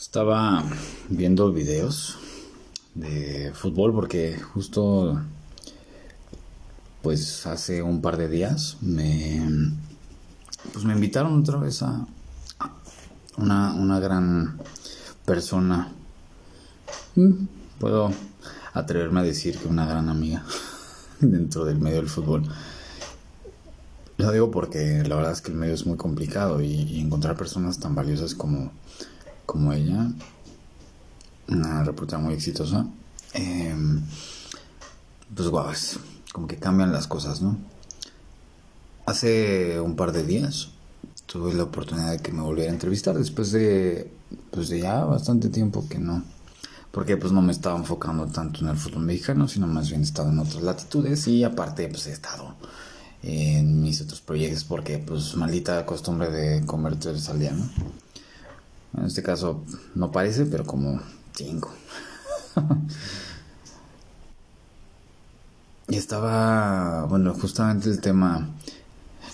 Estaba viendo videos de fútbol porque justo pues hace un par de días me pues me invitaron otra vez a una, una gran persona. Mm, puedo atreverme a decir que una gran amiga dentro del medio del fútbol. Lo digo porque la verdad es que el medio es muy complicado y, y encontrar personas tan valiosas como como ella, una reportera muy exitosa, em, pues guau, es como que cambian las cosas, ¿no? Hace un par de días tuve la oportunidad de que me volviera a entrevistar después de, pues de ya bastante tiempo que no, porque pues no me estaba enfocando tanto en el fútbol mexicano, sino más bien he en otras latitudes y aparte pues he estado en mis otros proyectos porque pues maldita costumbre de comer al día, ¿no? En este caso no parece, pero como cinco. y estaba, bueno, justamente el tema.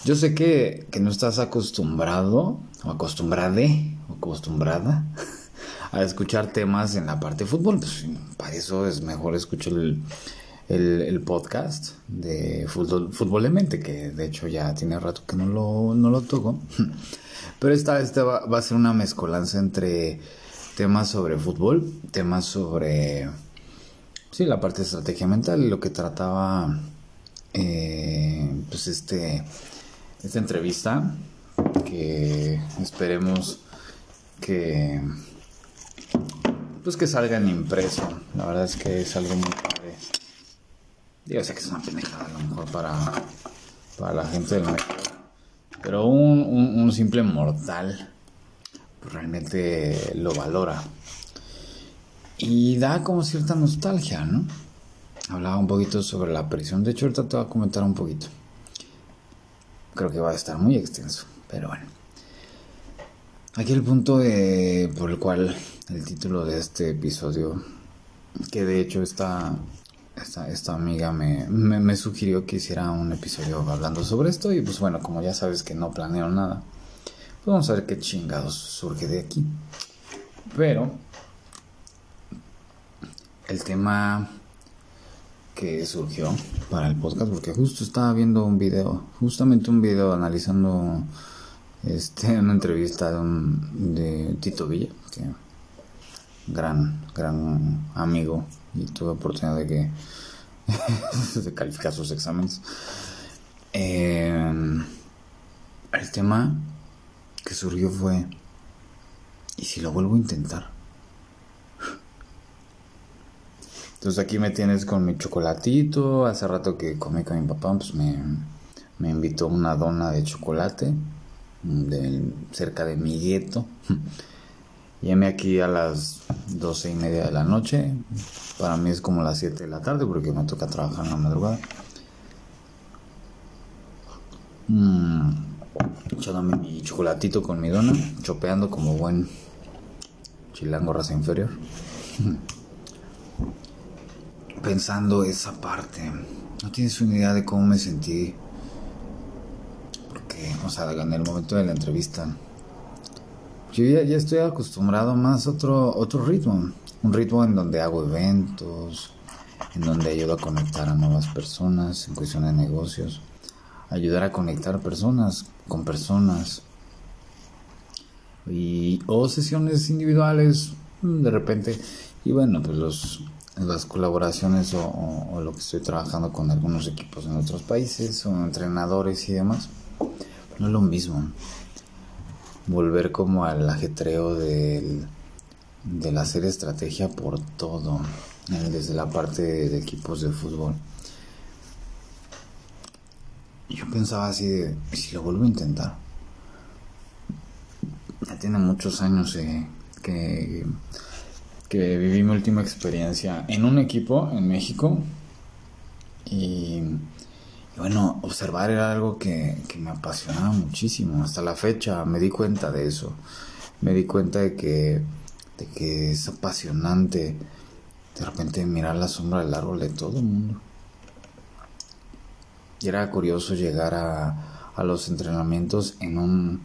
Yo sé que, que no estás acostumbrado, o acostumbrade, o acostumbrada, a escuchar temas en la parte de fútbol. Pues para eso es mejor escuchar el, el, podcast de fútbol, fútbol mente, que de hecho ya tiene rato que no lo, no lo toco. Pero esta, esta va, va, a ser una mezcolanza entre temas sobre fútbol, temas sobre, sí, la parte de estrategia mental y lo que trataba, eh, pues este, esta entrevista, que esperemos que, pues que salga en impreso. La verdad es que es algo muy padre. Yo sé que es una pendejada a lo mejor para, para la gente del mercado pero un, simple mortal pues, realmente lo valora. Y da como cierta nostalgia, ¿no? Hablaba un poquito sobre la prisión. De hecho, ahorita te voy a comentar un poquito. Creo que va a estar muy extenso, pero bueno. Aquí el punto por el cual el título de este episodio, que de hecho está esta, esta amiga me, me, sugirió que hiciera un episodio hablando sobre esto y pues bueno, como ya sabes que no planeo nada, pues vamos a ver qué chingados surge de aquí. Pero el tema que surgió para el podcast, porque justo estaba viendo un video, justamente un video analizando este, una entrevista de, un, de Tito Villa, que gran, gran amigo y tuve oportunidad de que de calificar sus exámenes. Eh, el tema que surgió fue, ¿y si lo vuelvo a intentar? Entonces aquí me tienes con mi chocolatito. Hace rato que comí con mi papá, pues me, me invitó una dona de chocolate cerca de mi gueto. Llegué aquí a las doce y media de la noche. Para mí es como las 7 de la tarde porque me toca trabajar en la madrugada. Mm, echándome mi chocolatito con mi dona, chopeando como buen chilango raza inferior. Pensando esa parte. No tienes una idea de cómo me sentí. Porque, o sea, en el momento de la entrevista yo ya, ya, estoy acostumbrado más a otro, otro ritmo, un ritmo en donde hago eventos, en donde ayudo a conectar a nuevas personas en cuestión de negocios, ayudar a conectar personas con personas. Y o sesiones individuales mm, de repente y bueno pues los las colaboraciones o, o, o lo que estoy trabajando con algunos equipos en otros países o entrenadores y demás no es lo mismo volver como al ajetreo del, del hacer estrategia por todo, desde la parte de equipos de fútbol. Yo pensaba así de, si lo vuelvo a intentar? Ya tiene muchos años eh, que, que viví mi última experiencia en un equipo en México y y bueno, observar era algo que, que, me apasionaba muchísimo. Hasta la fecha me di cuenta de eso. Me di cuenta de que, de que es apasionante de repente mirar la sombra del árbol de todo el mundo. Y era curioso llegar a, a los entrenamientos en un,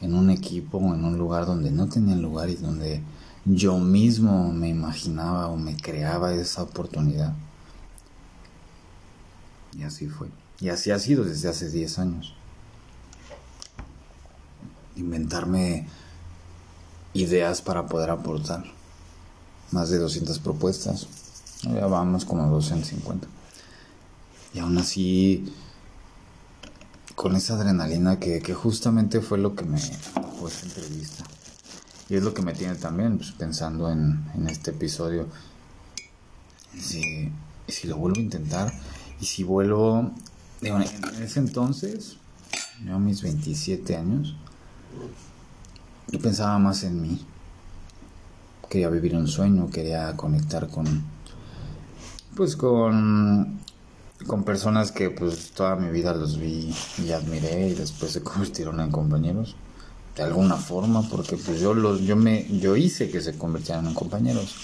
en un equipo o en un lugar donde no tenían lugar y donde yo mismo me imaginaba o me creaba esa oportunidad. Y así fue. Y así ha sido desde hace 10 años. Inventarme ideas para poder aportar. Más de 200 propuestas. Ya vamos como a 250. Y aún así, con esa adrenalina que, justamente fue lo que me fue esta entrevista. Y es lo que me tiene también pues, pensando en, este episodio. Si, si lo vuelvo a intentar, y si vuelvo, en ese entonces, yo mis 27 años, yo pensaba más en mí. Quería vivir un sueño, quería conectar con, pues con, con personas que pues toda mi vida los vi y admiré y después se convirtieron en compañeros de alguna forma porque pues yo los yo me yo hice que se convirtieran en compañeros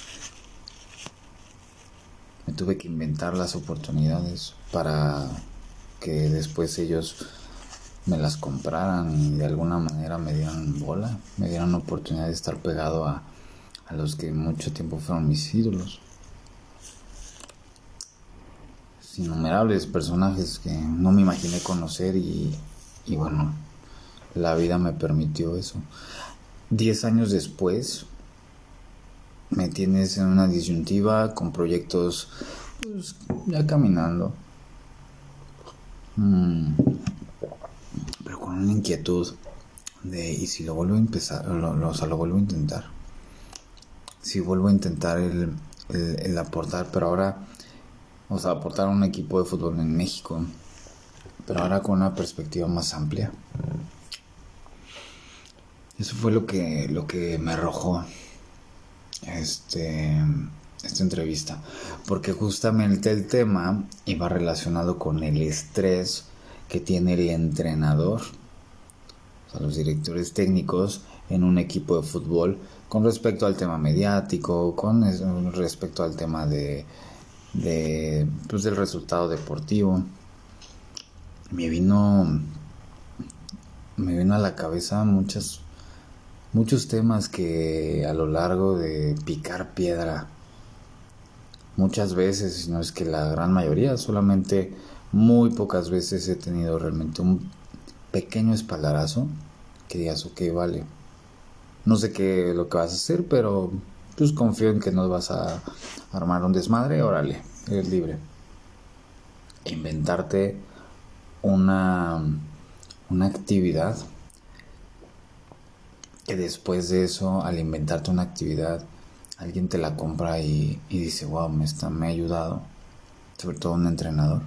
me tuve que inventar las oportunidades para que después ellos me las compraran y de alguna manera me dieran bola, me dieran oportunidad de estar pegado a, a los que mucho tiempo fueron mis ídolos. Innumerables personajes que no me imaginé conocer y, y bueno, la vida me permitió eso. Diez años después, me tienes en una disyuntiva con proyectos pues, ya caminando. Mm, pero con una inquietud de y si lo vuelvo a empezar, lo, o sea, lo vuelvo a intentar. Si vuelvo a intentar el, el, aportar, pero ahora, o sea, aportar un equipo de fútbol en México, pero ahora con una perspectiva más amplia. Eso fue lo que, lo que me arrojó este, esta entrevista, porque justamente el tema iba relacionado con el estrés que tiene el entrenador, o sea, los directores técnicos en un equipo de fútbol con respecto al tema mediático, con respecto al tema de, pues, del resultado deportivo. Me vino me vino a la cabeza muchas muchos temas que a lo largo de picar piedra, muchas veces, no es que la gran mayoría, solamente muy pocas veces he tenido realmente un pequeño espaldarazo que digas, ok, vale, no sé qué lo que vas a hacer, pero pues confío en que no vas a armar un desmadre, órale, eres libre. Inventarte una, una actividad que después de eso, al inventarte una actividad, alguien te la compra y, dice, wow, me, está, me ha ayudado, sobre todo un entrenador.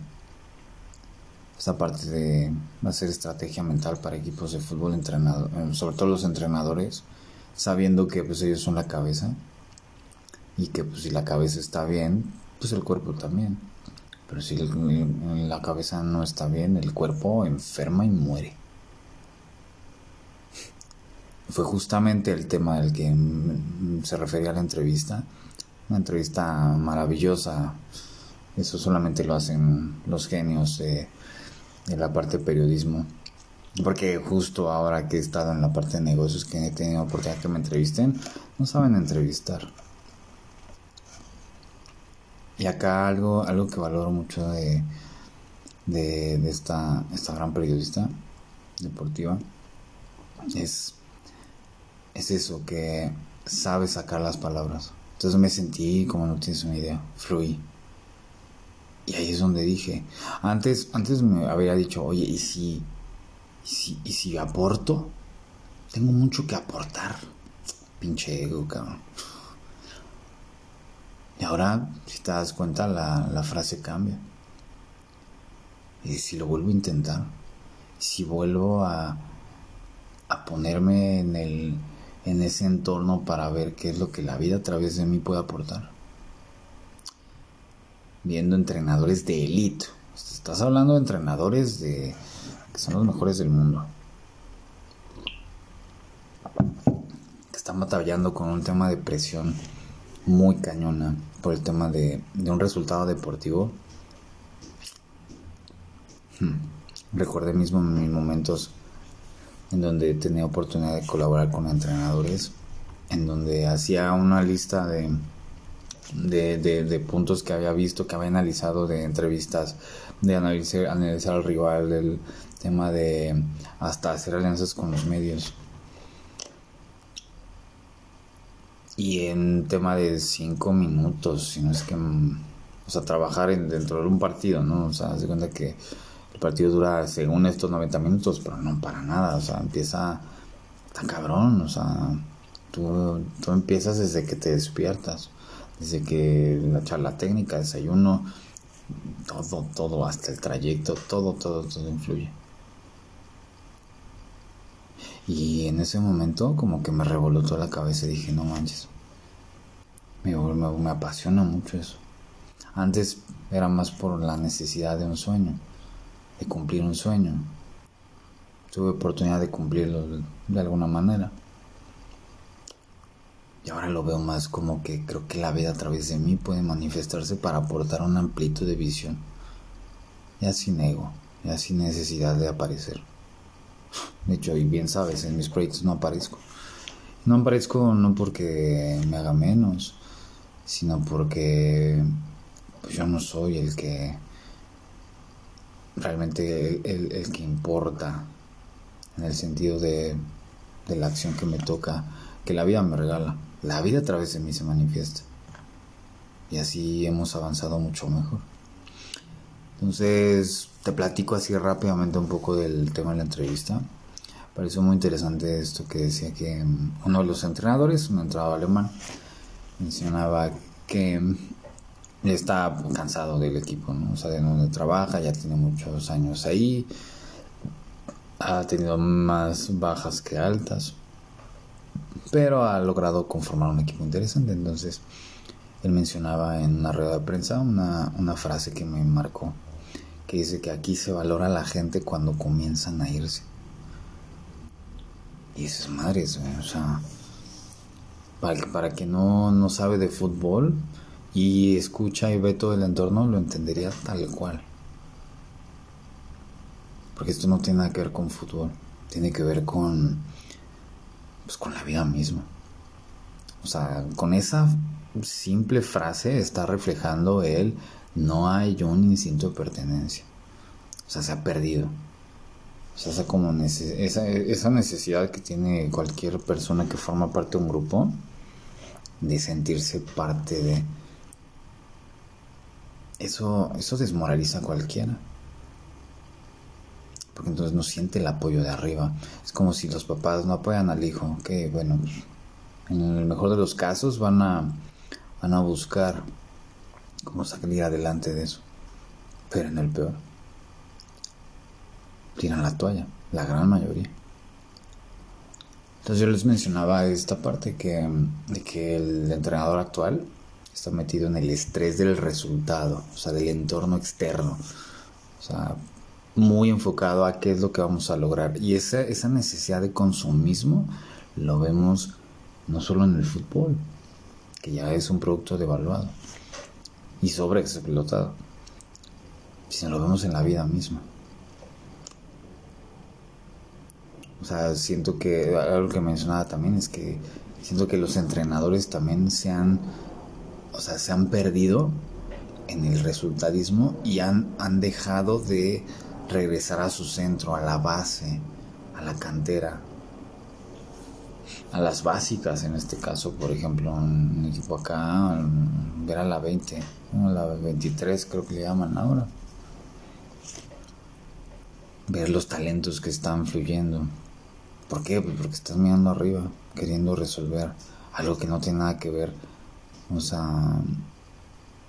Esta parte de hacer estrategia mental para equipos de fútbol, entrenado, eh, sobre todo los entrenadores, sabiendo que pues ellos son la cabeza y que pues si la cabeza está bien, pues el cuerpo también. Pero si la cabeza no está bien, el cuerpo enferma y muere fue justamente el tema del que se refería la entrevista. Una entrevista maravillosa. Eso solamente lo hacen los genios de, la parte de periodismo. Porque justo ahora que he estado en la parte de negocios, que he tenido oportunidad que me entrevisten, no saben entrevistar. Y acá algo, algo que valoro mucho de, de, de esta, esta gran periodista deportiva es es eso, que sabe sacar las palabras. Entonces me sentí como no tienes una idea, fluí. Y ahí es donde dije, antes, antes me había dicho, oye, ¿y si, y si, y si aporto? Tengo mucho que aportar. Pinche ego, cabrón. Y ahora, si te das cuenta, la, la frase cambia. Y si lo vuelvo a intentar, si vuelvo a, a ponerme en el, en ese entorno para ver qué es lo que la vida a través de mí puede aportar. Viendo entrenadores de élite. Estás hablando de entrenadores de que son los mejores del mundo. Que están batallando con un tema de presión muy cañona por el tema de, de un resultado deportivo. Hmm. Recordé mismo mis momentos en donde tenido oportunidad de colaborar con entrenadores en donde hacía una lista de, de, de, puntos que había visto, que había analizado de entrevistas, de analizar, analizar al rival, del tema de hasta hacer alianzas con los medios. Y en tema de cinco minutos, si es que, o sea, trabajar en, dentro de un partido, ¿no? O sea, se cuenta que partido dura según estos 90 minutos, pero no para nada, o sea, empieza tan cabrón, o sea, tú, tú empiezas desde que te despiertas, desde que la charla técnica, desayuno, todo, todo, hasta el trayecto, todo, todo, todo influye. Y en ese momento como que me revolotó la cabeza y dije, no manches, me, me, me apasiona mucho eso. Antes era más por la necesidad de un sueño, de cumplir un sueño. Tuve oportunidad de cumplirlo de alguna manera. Y ahora lo veo más como que creo que la vida a través de mí puede manifestarse para aportar un amplitud de visión. Ya sin ego, ya sin necesidad de aparecer. De hecho, y bien sabes, en mis proyectos no aparezco. No aparezco no porque me haga menos, sino porque pues, yo no soy el que realmente el, el, que importa en el sentido de, de la acción que me toca, que la vida me regala. La vida a través de mí se manifiesta. Y así hemos avanzado mucho mejor. Entonces, te platico así rápidamente un poco del tema de la entrevista. Pareció muy interesante esto que decía que mm, uno de los entrenadores, un entrenador alemán, mencionaba que mm, está cansado del equipo, ¿no? O sea, de donde trabaja, ya tiene muchos años ahí, ha tenido más bajas que altas, pero ha logrado conformar un equipo interesante. Entonces, él mencionaba en una rueda de prensa una, una frase que me marcó, que dice que aquí se valora a la gente cuando comienzan a irse. Y esas madres, o sea, para, para quien no, no sabe de fútbol y escucha y ve todo el entorno, lo entendería tal cual. Porque esto no tiene nada que ver con fútbol, tiene que ver con, pues, con la vida misma. O sea, con esa simple frase está reflejando el no hay un instinto de pertenencia. O sea, se ha perdido. O sea, esa, como esa, esa necesidad que tiene cualquier persona que forma parte de un grupo de sentirse parte de... Eso, eso desmoraliza a cualquiera. Porque entonces no siente el apoyo de arriba. Es como si los papás no apoyan al hijo. Que bueno, en el mejor de los casos van a, van a buscar cómo salir adelante de eso. Pero en el peor tiran la toalla, la gran mayoría. Entonces yo les mencionaba esta parte que, de que el entrenador actual está metido en el estrés del resultado, o sea, del entorno externo. O sea, muy enfocado a qué es lo que vamos a lograr. Y esa, esa necesidad de consumismo lo vemos no solo en el fútbol, que ya es un producto devaluado y sobreexplotado, sino lo vemos en la vida misma. O sea, siento que algo que mencionaba también es que siento que los entrenadores también se han, o sea, se han perdido en el resultadismo y han, han dejado de regresar a su centro, a la base, a la cantera, a las básicas en este caso, por ejemplo, un equipo acá, ver a la 20, la 23 creo que le llaman ahora, ver los talentos que están fluyendo. ¿Por qué? Pues porque estás mirando arriba, queriendo resolver algo que no tiene nada que ver. O sea,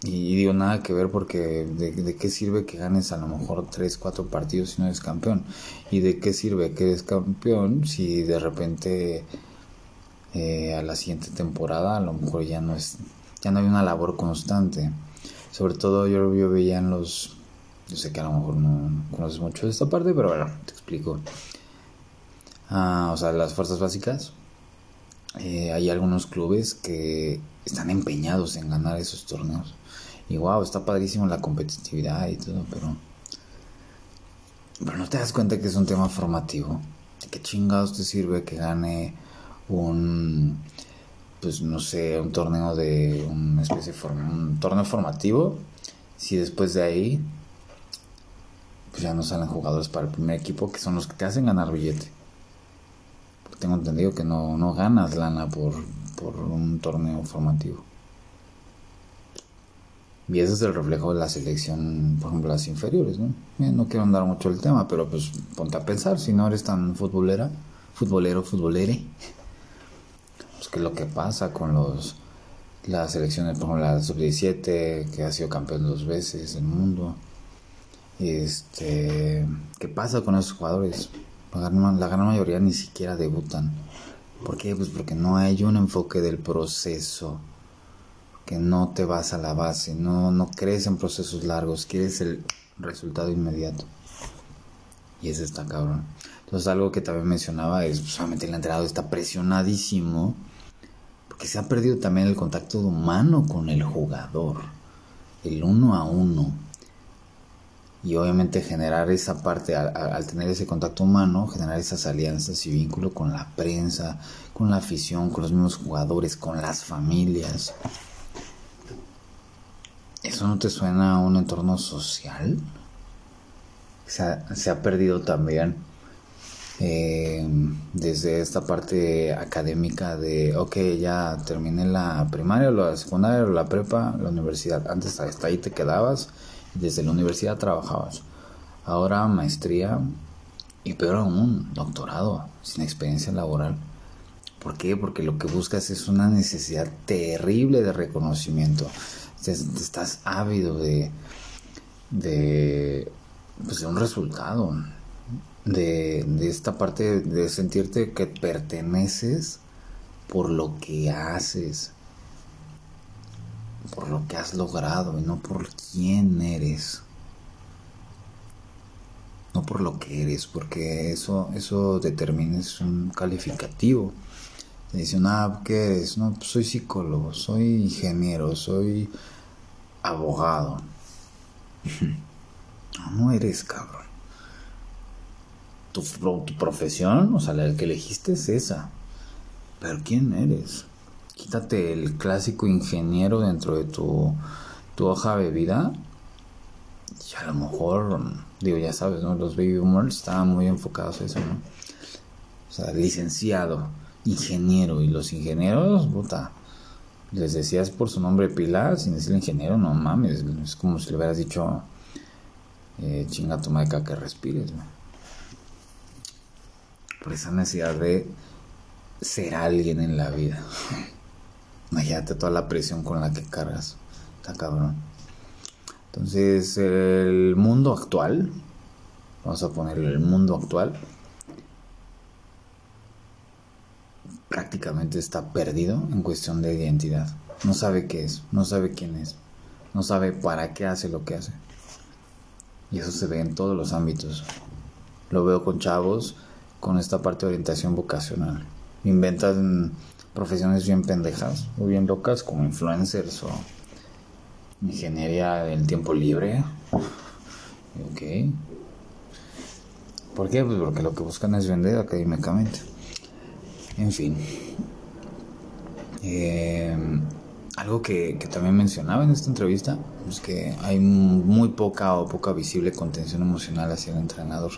y, digo nada que ver porque de, qué sirve que ganes a lo mejor 3, 4 partidos si no eres campeón. Y de qué sirve que eres campeón si de repente eh, a la siguiente temporada a lo mejor ya no es, ya no hay una labor constante. Sobre todo yo, yo veía en los, yo sé que a lo mejor no conoces mucho de esta parte, pero bueno, te explico. Ah, o sea, las fuerzas básicas, eh, hay algunos clubes que están empeñados en ganar esos torneos. Y wow, está padrísimo la competitividad y todo, pero. Pero no te das cuenta que es un tema formativo. ¿De qué chingados te sirve que gane un. pues no sé, un torneo de una especie de un torneo formativo, si después de ahí pues ya no salen jugadores para el primer equipo que son los que te hacen ganar billete. Tengo entendido que no, no ganas lana por, por un torneo formativo. Y ese es el reflejo de la selección, por ejemplo, las inferiores, ¿no? Eh, no quiero andar mucho el tema, pero pues ponte a pensar, si no eres tan futbolera, futbolero, futbolere, pues qué lo que pasa con los las selecciones, por ejemplo, la sub-17, que ha sido campeón dos veces del mundo. Este, ¿qué pasa con esos jugadores? La gran, la gran mayoría ni siquiera debutan. ¿Por qué? Pues porque no hay un enfoque del proceso que no te vas a la base, no, no crees en procesos largos, quieres el resultado inmediato. Y ese está cabrón. Entonces algo que también mencionaba es, pues, solamente el entrenador está presionadísimo porque se ha perdido también el contacto humano con el jugador, el uno a uno. Y obviamente generar esa parte, al, tener ese contacto humano, generar esas alianzas y vínculo con la prensa, con la afición, con los mismos jugadores, con las familias. ¿Eso no te suena a un entorno social? Se ha, se ha perdido también eh, desde esta parte académica de, ok, ya terminé la primaria, la secundaria, la prepa, la universidad. Antes hasta ahí te quedabas desde la universidad trabajabas. Ahora maestría y peor aún, doctorado, sin experiencia laboral. ¿Por qué? Porque lo que buscas es una necesidad terrible de reconocimiento estás ávido de, de, pues de un resultado, de, de esta parte de sentirte que perteneces por lo que haces, por lo que has logrado y no por quién eres. No por lo que eres, porque eso, eso determina, un calificativo. Te dicen, ah, ¿qué eres? No, pues soy psicólogo, soy ingeniero, soy abogado. No, eres cabrón. Tu, tu, profesión, o sea, la que elegiste es esa. Pero ¿quién eres? Quítate el clásico ingeniero dentro de tu, tu hoja de vida. Y a lo mejor, digo, ya sabes, ¿no? Los baby boomers estaban muy enfocados a eso, ¿no? O sea, licenciado, ingeniero. Y los ingenieros, puta, les decías por su nombre pila sin decirle ingeniero, no mames, es como si le hubieras dicho eh, chinga tu de que respires, Por esa necesidad de ser alguien en la vida. Imagínate toda la presión con la que cargas. Está cabrón. Entonces, el mundo actual, vamos a ponerle el mundo actual, prácticamente está perdido en cuestión de identidad. No sabe qué es, no sabe quién es, no sabe para qué hace lo que hace. Y eso se ve en todos los ámbitos. Lo veo con chavos con esta parte de orientación vocacional. Inventan profesiones bien pendejas o bien locas como influencers o ingeniería del tiempo libre. Ok. ¿Por qué? Pues porque lo que buscan es vender académicamente. En fin. Eh, algo que, también mencionaba en esta entrevista es que hay muy poca o poca visible contención emocional hacia el entrenador.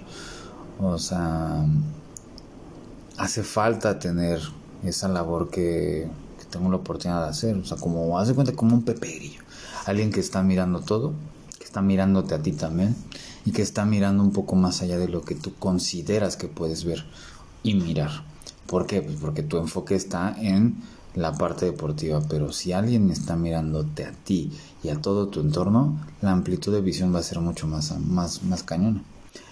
O sea, hace falta tener esa labor que, tengo la oportunidad de hacer. O sea, como hace cuenta como un peperillo. Alguien que está mirando todo, que está mirándote a ti también y que está mirando un poco más allá de lo que tú consideras que puedes ver y mirar. ¿Por qué? Pues porque tu enfoque está en la parte deportiva, pero si alguien está mirándote a ti y a todo tu entorno, la amplitud de visión va a ser mucho más, más, más cañona.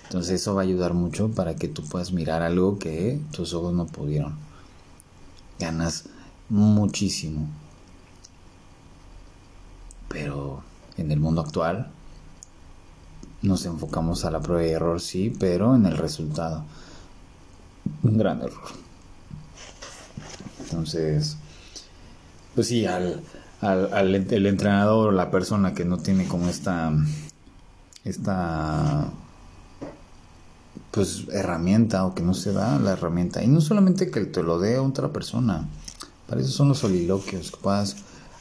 Entonces eso va a ayudar mucho para que tú puedas mirar algo que tus ojos no pudieron. Ganas muchísimo. Pero en el mundo actual nos enfocamos a la prueba y error, sí, pero en el resultado. Un gran error. Entonces, pues sí, al, al, el entrenador, la persona que no tiene como esta, esta, pues herramienta o que no se da la herramienta. Y no solamente que te lo dé otra persona, Para eso son los soliloquios, que puedas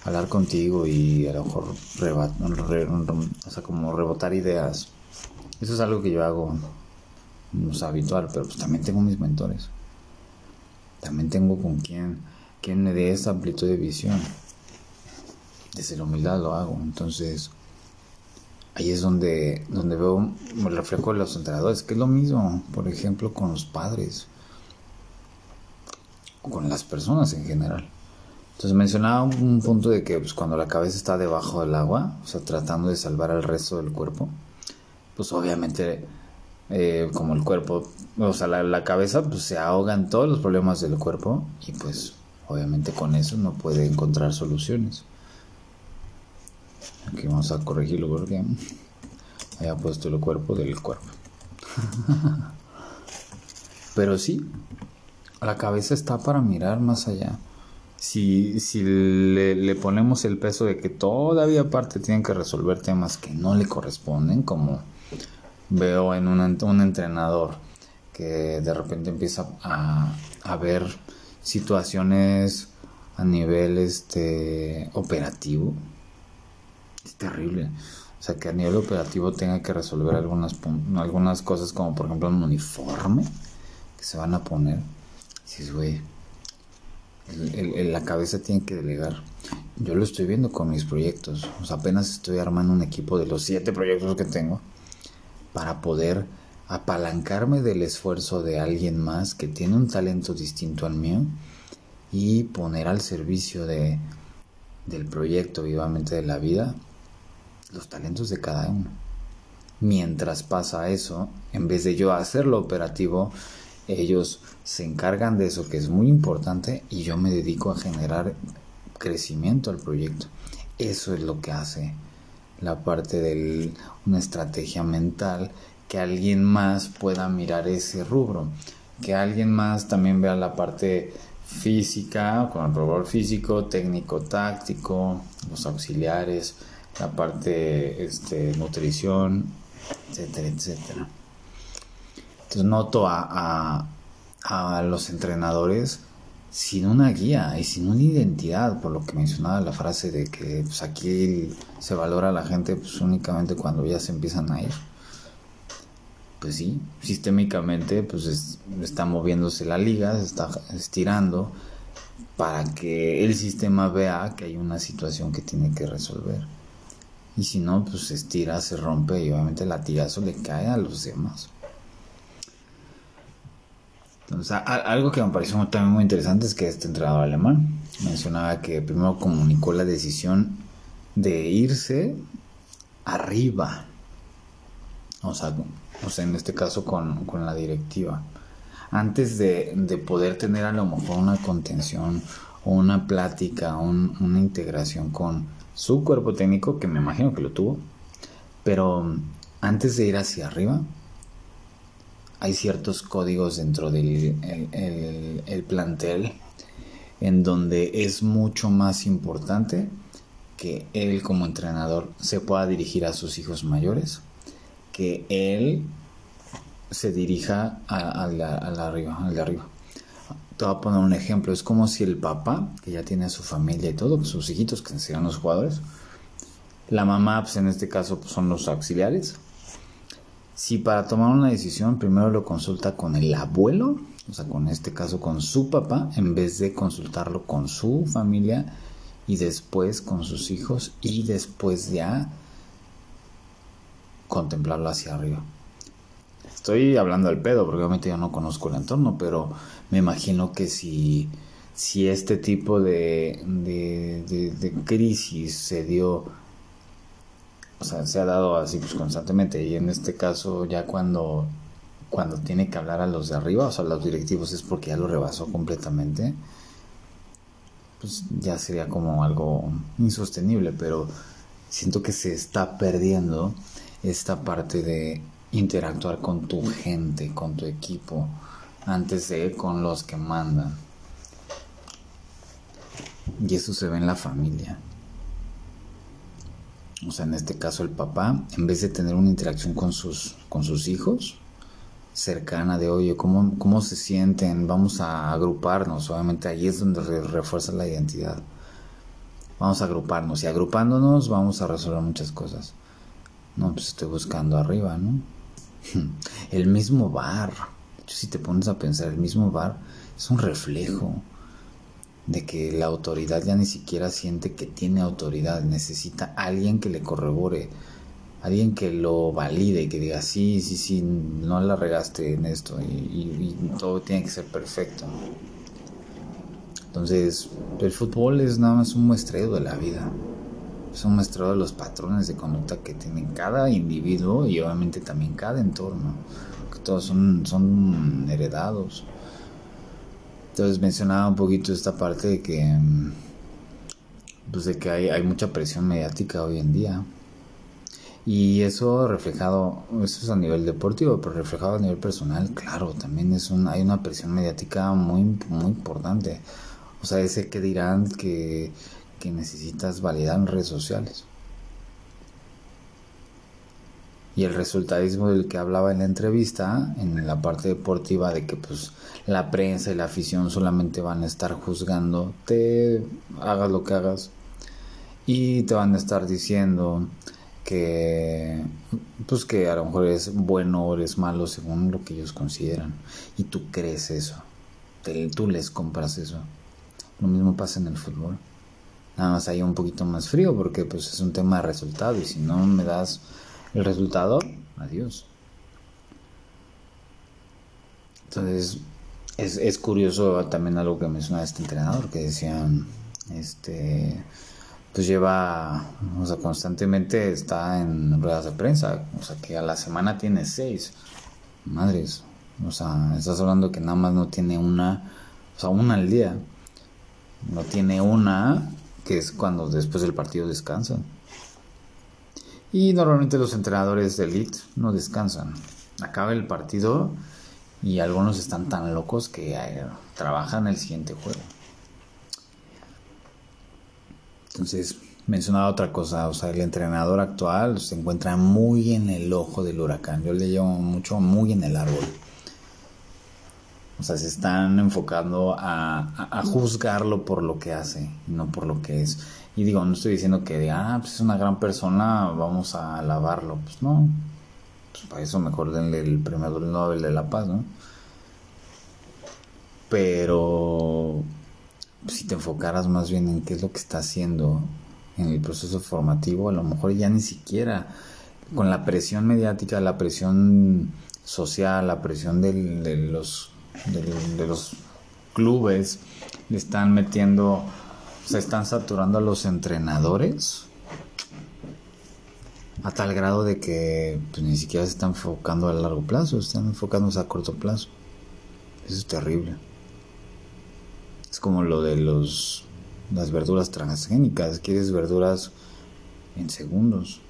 hablar contigo y a lo mejor o sea, como rebotar ideas. Eso es algo que yo hago, no es habitual, pero pues también tengo mis mentores. También tengo con quien, quien me dé esa amplitud de visión. Desde la humildad lo hago. Entonces, ahí es donde, donde veo el reflejo de los entrenadores, que es lo mismo, por ejemplo, con los padres, con las personas en general. Entonces mencionaba un, punto de que pues, cuando la cabeza está debajo del agua, o sea, tratando de salvar al resto del cuerpo, pues obviamente eh, como el cuerpo, o sea, la, la, cabeza pues se ahogan todos los problemas del cuerpo y pues obviamente con eso no puede encontrar soluciones. Aquí vamos a corregirlo porque haya puesto el cuerpo del cuerpo. Pero sí, la cabeza está para mirar más allá. Si, si le, le, ponemos el peso de que todavía aparte tienen que resolver temas que no le corresponden, como veo en un, un entrenador que de repente empieza a, a ver situaciones a nivel este operativo es terrible. O sea que a nivel operativo tenga que resolver algunas algunas cosas como por ejemplo un uniforme que se van a poner. Si güey la cabeza tiene que delegar. Yo lo estoy viendo con mis proyectos. O sea, apenas estoy armando un equipo de los siete proyectos que tengo para poder apalancarme del esfuerzo de alguien más que tiene un talento distinto al mío y poner al servicio de, del proyecto vivamente de la vida los talentos de cada uno. Mientras pasa eso, en vez de yo hacerlo operativo, ellos se encargan de eso que es muy importante y yo me dedico a generar crecimiento al proyecto. Eso es lo que hace la parte de una estrategia mental, que alguien más pueda mirar ese rubro, que alguien más también vea la parte física, con el probador físico, técnico, táctico, los auxiliares, la parte este, nutrición, etcétera, etcétera. Entonces noto a, a, los entrenadores sin una guía y sin una identidad, por lo que mencionaba la frase de que pues, aquí se valora a la gente pues, únicamente cuando ya se empiezan a ir. Pues sí, sistémicamente pues está moviéndose la liga, se está estirando para que el sistema vea que hay una situación que tiene que resolver. Y si no, pues se estira, se rompe y obviamente el latigazo le cae a los demás algo que me pareció también muy interesante es que este entrenador alemán mencionaba que primero comunicó la decisión de irse arriba. O sea, en este caso con, la directiva. Antes de, poder tener a lo mejor una contención o una plática, una integración con su cuerpo técnico, que me imagino que lo tuvo. Pero antes de ir hacia arriba, hay ciertos códigos dentro del el, plantel en donde es mucho más importante que él como entrenador se pueda dirigir a sus hijos mayores, que él se dirija al arriba, al de arriba. Te voy a poner un ejemplo, es como si el papá, que ya tiene a su familia y todo, sus hijitos que sean los jugadores, la mamá, pues en este caso pues, son los auxiliares, si para tomar una decisión primero lo consulta con el abuelo, o sea, con este caso con su papá, en vez de consultarlo con su familia y después con sus hijos y después ya contemplarlo hacia arriba. Estoy hablando del pedo, porque obviamente yo no conozco el entorno, pero me imagino que si, si este tipo de, de, de crisis se dio o sea, se ha dado así pues constantemente y en este caso ya cuando cuando tiene que hablar a los de arriba, o sea, a los directivos es porque ya lo rebasó completamente, pues ya sería como algo insostenible, pero siento que se está perdiendo esta parte de interactuar con tu gente, con tu equipo, antes de con los que mandan. Y eso se ve en la familia o sea, en este caso el papá, en vez de tener una interacción con sus, con sus hijos, cercana de, oye, ¿cómo, cómo se sienten? Vamos a agruparnos. Obviamente ahí es donde refuerza la identidad. Vamos a agruparnos y agrupándonos vamos a resolver muchas cosas. No, pues estoy buscando arriba, ¿no? El mismo bar, si te pones a pensar, el mismo bar es un reflejo de que la autoridad ya ni siquiera siente que tiene autoridad, necesita alguien que le corrobore, alguien que lo valide, que diga, sí, sí, sí, no la regaste en esto y, y todo tiene que ser perfecto. Entonces, el fútbol es nada más un muestreo de la vida. Es un los patrones de conducta que tienen cada individuo y obviamente también cada entorno. Que todos son, son heredados. Entonces mencionaba un poquito esta parte de que pues de que hay, hay mucha presión mediática hoy en día. Y eso reflejado, eso es a nivel deportivo, pero reflejado a nivel personal, claro, también es un, hay una presión mediática muy, muy importante. O sea, ese que dirán que, necesitas validar en redes sociales. Y el resultadismo del que hablaba en la entrevista, en la parte deportiva, de que pues la prensa y la afición solamente van a estar juzgando, te hagas lo que hagas, y te van a estar diciendo que pues que a lo mejor es bueno o eres malo según lo que ellos consideran. Y tú crees eso, tú les compras eso. Lo mismo pasa en el fútbol. Nada más hay un poquito más frío porque pues es un tema de resultado y si no me das el resultado, adiós. Entonces es, es curioso también algo que menciona este entrenador que decía, este, pues lleva, o sea, constantemente está en ruedas de prensa, o sea, que a la semana tiene seis. Madres, o sea, estás hablando que nada más no tiene una, o sea, una al día. No tiene una, que es cuando después del partido descansan. Y normalmente los entrenadores de elite no descansan. Acaba el partido y algunos están tan locos que eh, trabajan el siguiente juego. Entonces, mencionaba otra cosa, o sea, el entrenador actual se encuentra muy en el ojo del huracán. Yo le llamo mucho muy en el árbol. O sea, se están enfocando a, juzgarlo por lo que hace, no por lo que es. Y digo, no estoy diciendo que, ah, pues es una gran persona, vamos a alabarlo. Pues no. Pues para eso mejor denle el premio Nobel de la Paz, ¿no? Pero si te enfocaras más bien en qué es lo que está haciendo en el proceso formativo, a lo mejor ya ni siquiera con la presión mediática, la presión social, la presión de los de, los clubes le están metiendo, se están saturando a los entrenadores a tal grado de que pues, ni siquiera se están enfocando a largo plazo, están enfocándose a corto plazo. Eso es terrible. Es como lo de los las verduras transgénicas, quieres verduras en segundos.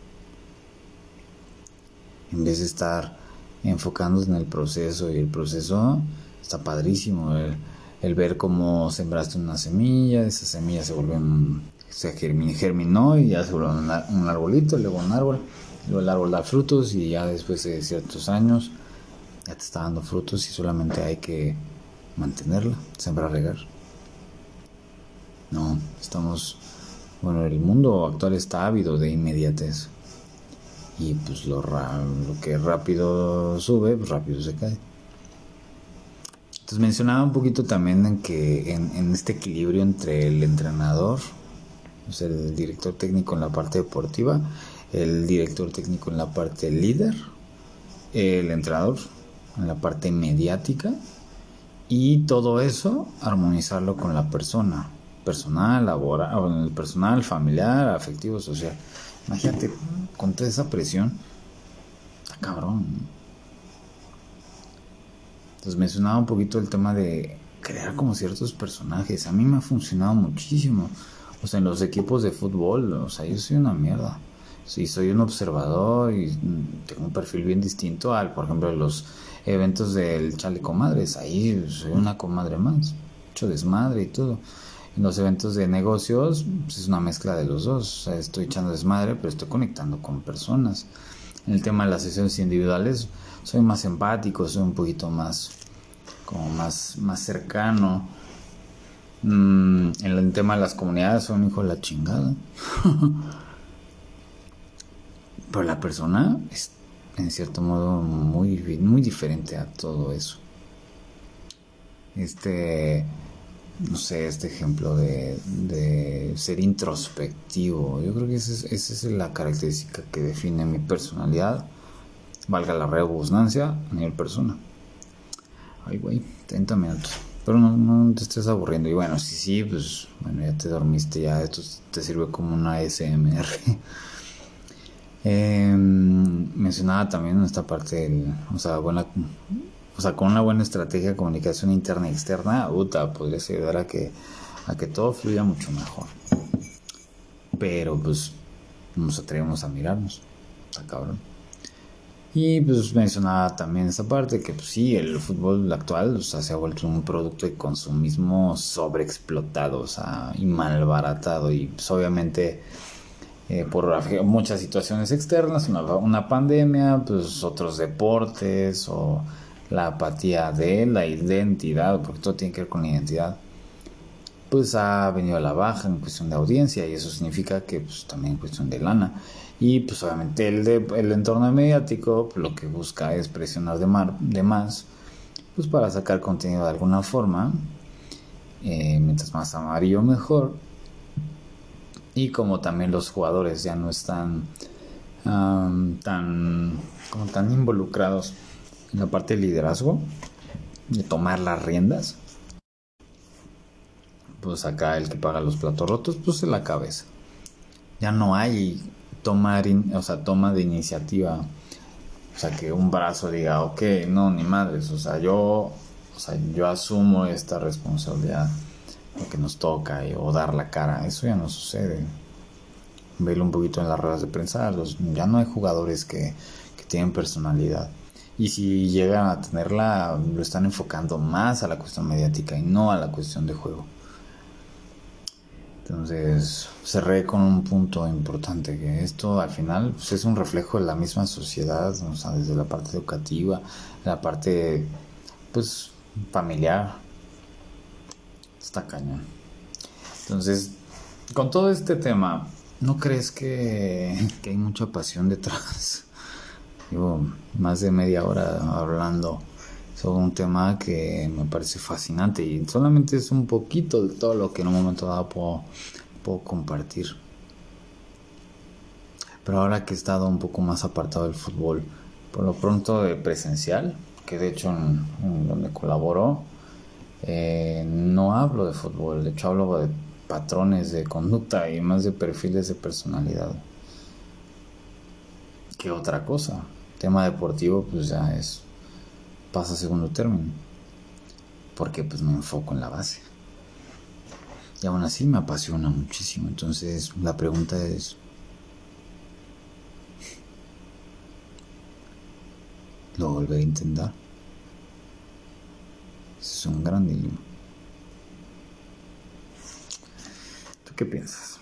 En vez de estar enfocándose en el proceso y el proceso está padrísimo el, ver cómo sembraste una semilla, esa semilla se vuelve un, se germinó y ya se vuelve un, arbolito, luego un árbol, luego el árbol da frutos y ya después de ciertos años ya te está dando frutos y solamente hay que mantenerla, sembrar, regar. No, estamos, bueno, el mundo actual está ávido de inmediatez y pues lo, lo que rápido sube, pues rápido se cae. Entonces mencionaba un poquito también en que en, este equilibrio entre el entrenador, el director técnico en la parte deportiva, el director técnico en la parte líder, el entrenador en la parte mediática y todo eso armonizarlo con la persona, personal, laboral, personal, familiar, afectivo, social. Imagínate con toda esa presión, está cabrón. Entonces mencionaba un poquito el tema de crear como ciertos personajes. A mí me ha funcionado muchísimo. O sea, en los equipos de fútbol, o sea, yo soy una mierda. Sí, soy un observador y tengo un perfil bien distinto al, por ejemplo, los eventos del Chale Comadres. Ahí soy una comadre más. Hecho desmadre y todo. En los eventos de negocios, pues es una mezcla de los dos. O sea, estoy echando desmadre, pero estoy conectando con personas. En el tema de las sesiones individuales soy más empático, soy un poquito más como más, más cercano. Mm, en el tema de las comunidades soy un hijo de la chingada. Pero la persona es en cierto modo muy, muy diferente a todo eso. Este, no sé, este ejemplo de, de ser introspectivo, yo creo que esa es, la característica que define mi personalidad, valga la redundancia, a nivel persona. Ay, güey, 30 minutos. Pero no, te estés aburriendo. Y bueno, si sí, pues bueno, ya te dormiste, ya esto te sirve como una SMR. Eh, mencionaba también esta parte, del, o sea, buena, o sea, con una buena estrategia de comunicación interna y externa, UTA podría ayudar a que, a que todo fluya mucho mejor. Pero pues nos atrevemos a mirarnos, está cabrón. Y pues mencionaba también esta parte que pues sí, el fútbol actual o sea, se ha vuelto un producto de consumismo sobreexplotado, o sea, y malbaratado y pues obviamente eh, por muchas situaciones externas, una, pandemia, pues otros deportes o la apatía de la identidad, porque todo tiene que ver con la identidad, pues ha venido a la baja en cuestión de audiencia y eso significa que pues también en cuestión de lana. Y pues obviamente el, de, el entorno mediático pues, lo que busca es presionar de, más, pues para sacar contenido de alguna forma, eh, mientras más amarillo mejor y como también los jugadores ya no están tan como tan involucrados en la parte de liderazgo de tomar las riendas pues acá el que paga los platos rotos pues es la cabeza ya no hay tomar o sea toma de iniciativa o sea que un brazo diga ok no ni madres o sea yo o sea yo asumo esta responsabilidad lo que nos toca o dar la cara. Eso ya no sucede. Velo un poquito en las ruedas de prensa. ya no hay jugadores que tienen personalidad. Y si llegan a tenerla, lo están enfocando más a la cuestión mediática y no a la cuestión de juego. Entonces cerré con un punto importante, que esto al final pues, es un reflejo de la misma sociedad, o sea, desde la parte educativa, la parte pues familiar, Está cañón. Entonces, con todo este tema, ¿no crees que, hay mucha pasión detrás? Llevo más de media hora hablando sobre un tema que me parece fascinante y solamente es un poquito de todo lo que en un momento dado puedo, puedo compartir. Pero ahora que he estado un poco más apartado del fútbol, por lo pronto de presencial, que de hecho en, donde colaboro, eh, no hablo de fútbol, de hecho hablo de patrones de conducta y más de perfiles de personalidad. ¿Qué otra cosa? Tema deportivo pues ya es pasa segundo término. Porque pues me enfoco en la base. Y aún así me apasiona muchísimo. Entonces la pregunta es, ¿lo volveré a intentar? es un gran dilema. ¿Tú qué piensas?